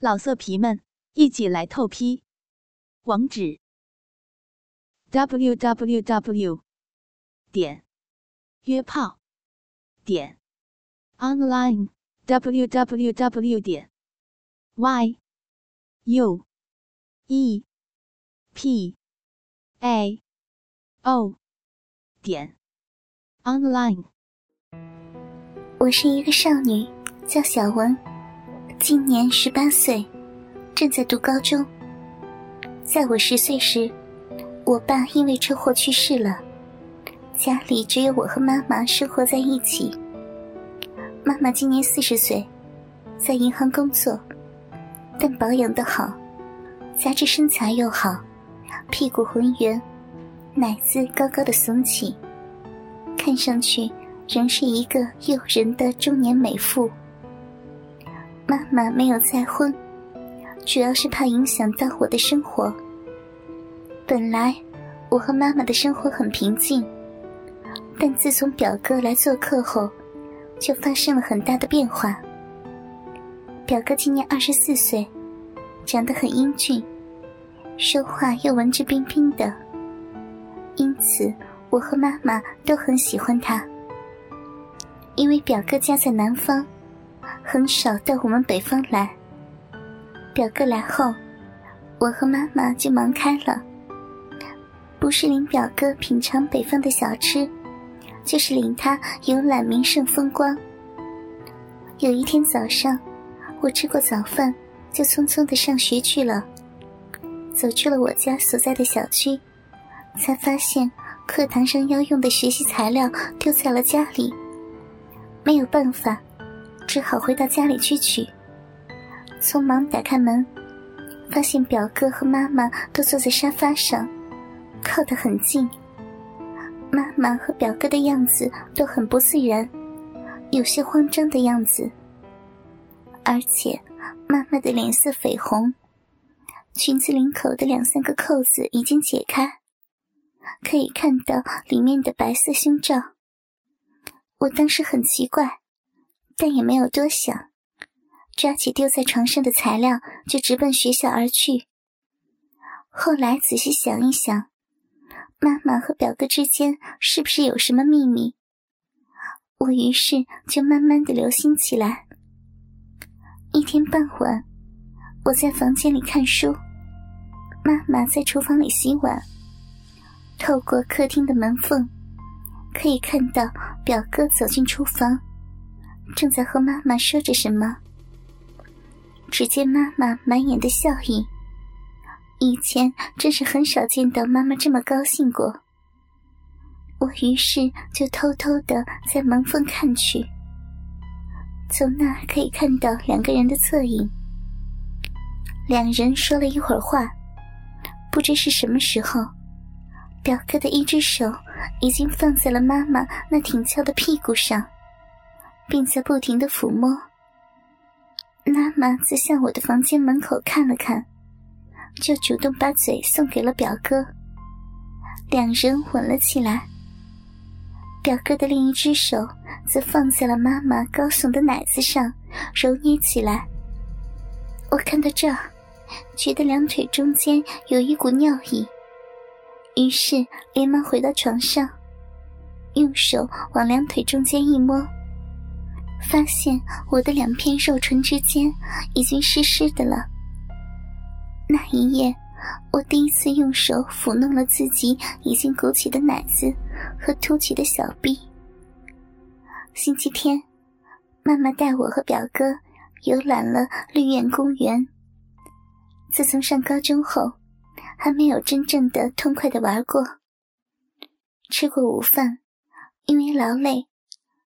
老色皮们，一起来透批！网址：w w w 点约炮点 online w w w 点 y u e p a o 点 online。我是一个少女，叫小文。今年十八岁，正在读高中。在我十岁时，我爸因为车祸去世了，家里只有我和妈妈生活在一起。妈妈今年四十岁，在银行工作，但保养的好，加之身材又好，屁股浑圆，奶子高高的耸起，看上去仍是一个诱人的中年美妇。妈妈没有再婚，主要是怕影响到我的生活。本来我和妈妈的生活很平静，但自从表哥来做客后，就发生了很大的变化。表哥今年二十四岁，长得很英俊，说话又文质彬彬的，因此我和妈妈都很喜欢他。因为表哥家在南方。很少到我们北方来。表哥来后，我和妈妈就忙开了。不是领表哥品尝北方的小吃，就是领他游览名胜风光。有一天早上，我吃过早饭，就匆匆的上学去了。走出了我家所在的小区，才发现课堂上要用的学习材料丢在了家里，没有办法。只好回到家里去取。匆忙打开门，发现表哥和妈妈都坐在沙发上，靠得很近。妈妈和表哥的样子都很不自然，有些慌张的样子。而且妈妈的脸色绯红，裙子领口的两三个扣子已经解开，可以看到里面的白色胸罩。我当时很奇怪。但也没有多想，抓起丢在床上的材料就直奔学校而去。后来仔细想一想，妈妈和表哥之间是不是有什么秘密？我于是就慢慢的留心起来。一天傍晚，我在房间里看书，妈妈在厨房里洗碗。透过客厅的门缝，可以看到表哥走进厨房。正在和妈妈说着什么，只见妈妈满眼的笑意。以前真是很少见到妈妈这么高兴过。我于是就偷偷的在门缝看去，从那可以看到两个人的侧影。两人说了一会儿话，不知是什么时候，表哥的一只手已经放在了妈妈那挺翘的屁股上。并在不停的抚摸。妈妈则向我的房间门口看了看，就主动把嘴送给了表哥。两人吻了起来。表哥的另一只手则放在了妈妈高耸的奶子上，揉捏起来。我看到这，觉得两腿中间有一股尿意，于是连忙回到床上，用手往两腿中间一摸。发现我的两片肉唇之间已经湿湿的了。那一夜，我第一次用手抚弄了自己已经鼓起的奶子和凸起的小臂。星期天，妈妈带我和表哥游览了绿苑公园。自从上高中后，还没有真正的痛快的玩过。吃过午饭，因为劳累。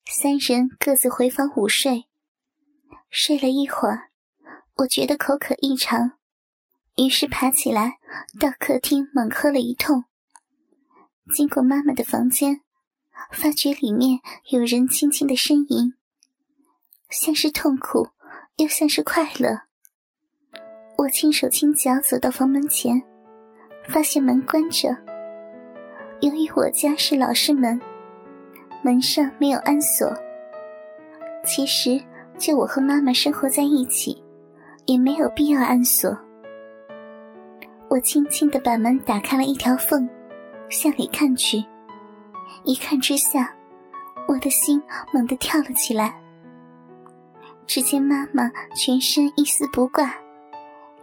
三人各自回房午睡。睡了一会儿，我觉得口渴异常，于是爬起来到客厅猛喝了一通。经过妈妈的房间，发觉里面有人轻轻的呻吟，像是痛苦，又像是快乐。我轻手轻脚走到房门前，发现门关着。由于我家是老式门。门上没有安锁。其实，就我和妈妈生活在一起，也没有必要安锁。我轻轻的把门打开了一条缝，向里看去。一看之下，我的心猛地跳了起来。只见妈妈全身一丝不挂，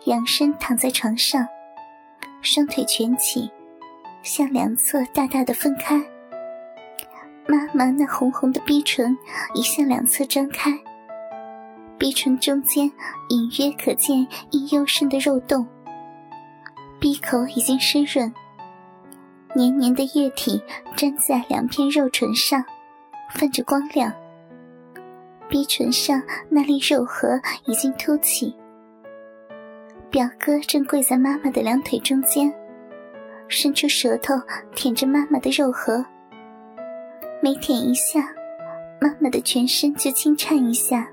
仰身躺在床上，双腿蜷起，向两侧大大的分开。妈妈那红红的逼唇已向两侧张开，逼唇中间隐约可见一幽深的肉洞，闭口已经湿润，黏黏的液体粘在两片肉唇上，泛着光亮。逼唇上那粒肉核已经凸起，表哥正跪在妈妈的两腿中间，伸出舌头舔着妈妈的肉核。每舔一下，妈妈的全身就轻颤一下，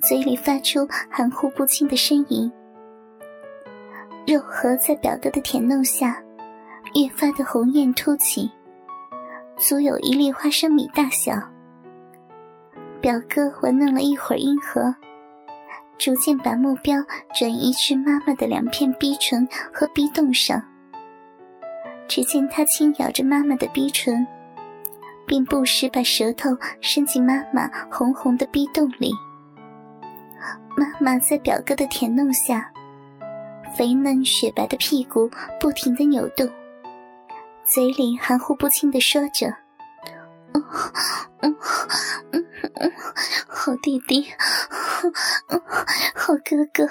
嘴里发出含糊不清的呻吟。肉核在表哥的舔弄下，越发的红艳凸起，足有一粒花生米大小。表哥玩弄了一会儿阴核，逐渐把目标转移至妈妈的两片逼唇和逼洞上。只见他轻咬着妈妈的逼唇，并不时把舌头伸进妈妈红红的逼洞里。妈妈在表哥的舔弄下，肥嫩雪白的屁股不停的扭动，嘴里含糊不清的说着。嗯嗯嗯嗯，好弟弟，好哥哥，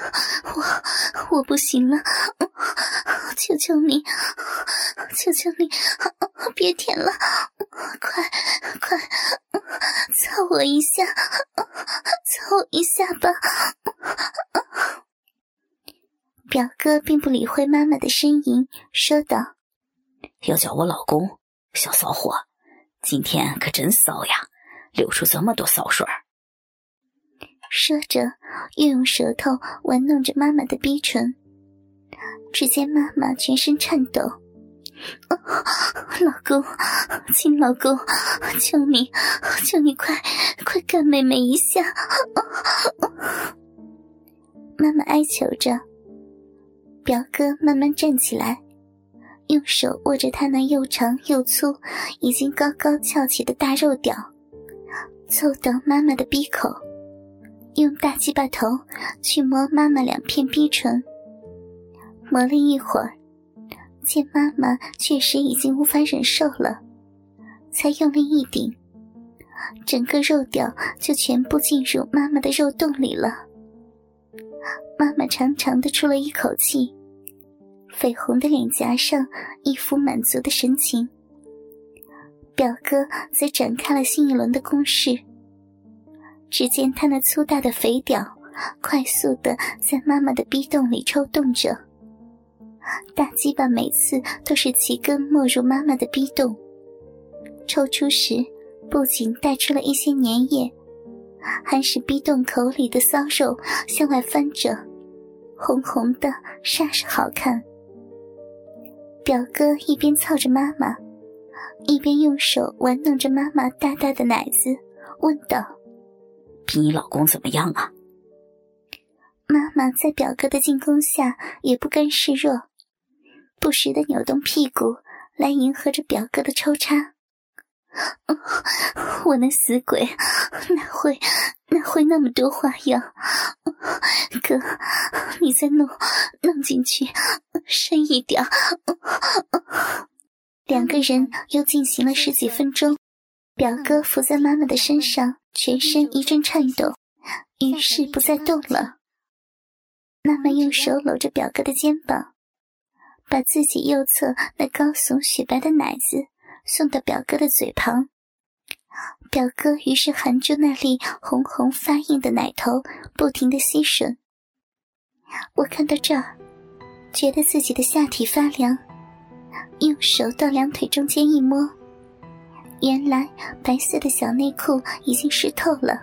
我我不行了，求求你，求求你，别舔了，快快操我一下，操我一下吧。表哥并不理会妈妈的呻吟，说道：“要叫我老公，小骚货。”今天可真骚呀，流出这么多骚水儿。说着，又用舌头玩弄着妈妈的逼唇。只见妈妈全身颤抖：“老公，亲老公，求你，求你快快干妹妹一下！”妈妈哀求着。表哥慢慢站起来。用手握着他那又长又粗、已经高高翘起的大肉屌，凑到妈妈的鼻口，用大鸡巴头去摸妈妈两片逼唇。磨了一会儿，见妈妈确实已经无法忍受了，才用力一顶，整个肉屌就全部进入妈妈的肉洞里了。妈妈长长的出了一口气。绯红的脸颊上一副满足的神情，表哥则展开了新一轮的攻势。只见他那粗大的肥屌快速的在妈妈的逼洞里抽动着，大鸡巴每次都是齐根没入妈妈的逼洞，抽出时不仅带出了一些粘液，还使逼洞口里的骚肉向外翻着，红红的，煞是好看。表哥一边操着妈妈，一边用手玩弄着妈妈大大的奶子，问道：“比你老公怎么样啊？”妈妈在表哥的进攻下也不甘示弱，不时的扭动屁股来迎合着表哥的抽插。我那死鬼哪会哪会那么多花样？哥，你再弄弄进去深一点。两个人又进行了十几分钟，表哥伏在妈妈的身上，全身一阵颤抖，于是不再动了。妈妈用手搂着表哥的肩膀，把自己右侧那高耸雪白的奶子。送到表哥的嘴旁，表哥于是含住那粒红红发硬的奶头，不停的吸吮。我看到这儿，觉得自己的下体发凉，用手到两腿中间一摸，原来白色的小内裤已经湿透了。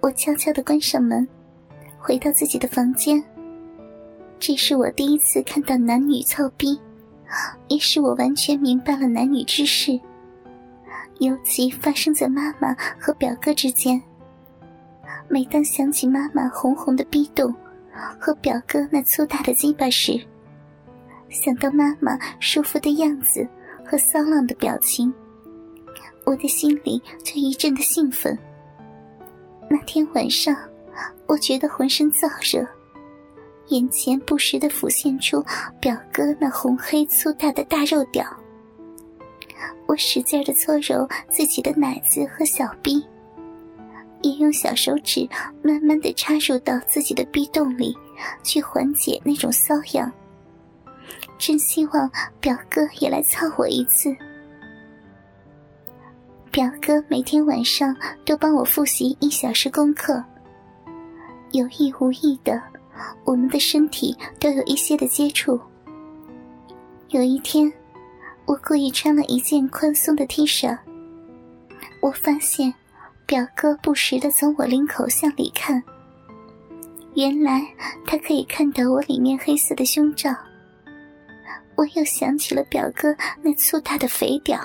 我悄悄的关上门，回到自己的房间。这是我第一次看到男女操逼。也使我完全明白了男女之事，尤其发生在妈妈和表哥之间。每当想起妈妈红红的逼洞和表哥那粗大的鸡巴时，想到妈妈舒服的样子和骚浪的表情，我的心里就一阵的兴奋。那天晚上，我觉得浑身燥热，眼前不时的浮现出表哥那红黑粗大的大肉屌。我使劲的搓揉自己的奶子和小臂，也用小手指慢慢的插入到自己的逼洞里，去缓解那种瘙痒。真希望表哥也来操我一次。表哥每天晚上都帮我复习一小时功课，有意无意的，我们的身体都有一些的接触。有一天，我故意穿了一件宽松的 T 恤，我发现表哥不时的从我领口向里看，原来他可以看到我里面黑色的胸罩。我又想起了表哥那粗大的肥屌。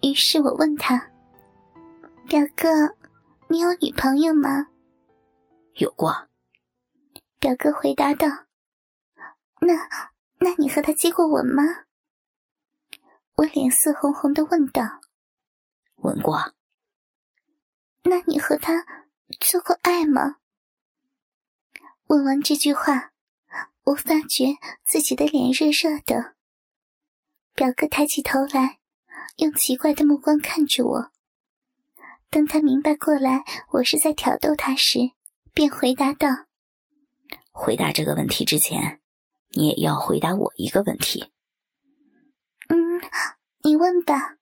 于是我问他：“表哥，你有女朋友吗？”“有过。”表哥回答道。“那，那你和他接过吻吗？”我脸色红红的问道。“吻过。”“那你和他做过爱吗？”问完这句话，我发觉自己的脸热热的。表哥抬起头来。用奇怪的目光看着我。当他明白过来我是在挑逗他时，便回答道：“回答这个问题之前，你也要回答我一个问题。”“嗯，你问吧。”“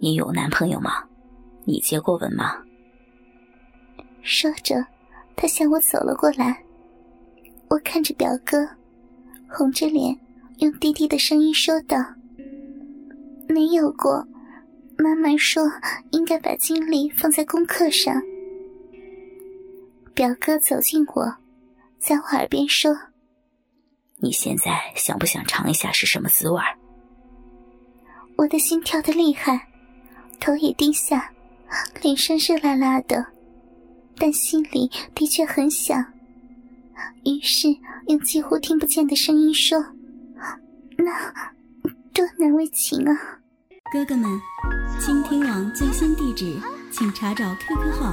你有男朋友吗？你接过吻吗？”说着，他向我走了过来。我看着表哥，红着脸，用低低的声音说道。没有过，妈妈说应该把精力放在功课上。表哥走近我，在我耳边说：“你现在想不想尝一下是什么滋味？”我的心跳的厉害，头也低下，脸上热辣辣的，但心里的确很想。于是用几乎听不见的声音说：“那多难为情啊！”哥哥们，倾听网最新地址，请查找 QQ 号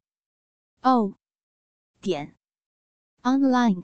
O 点 online。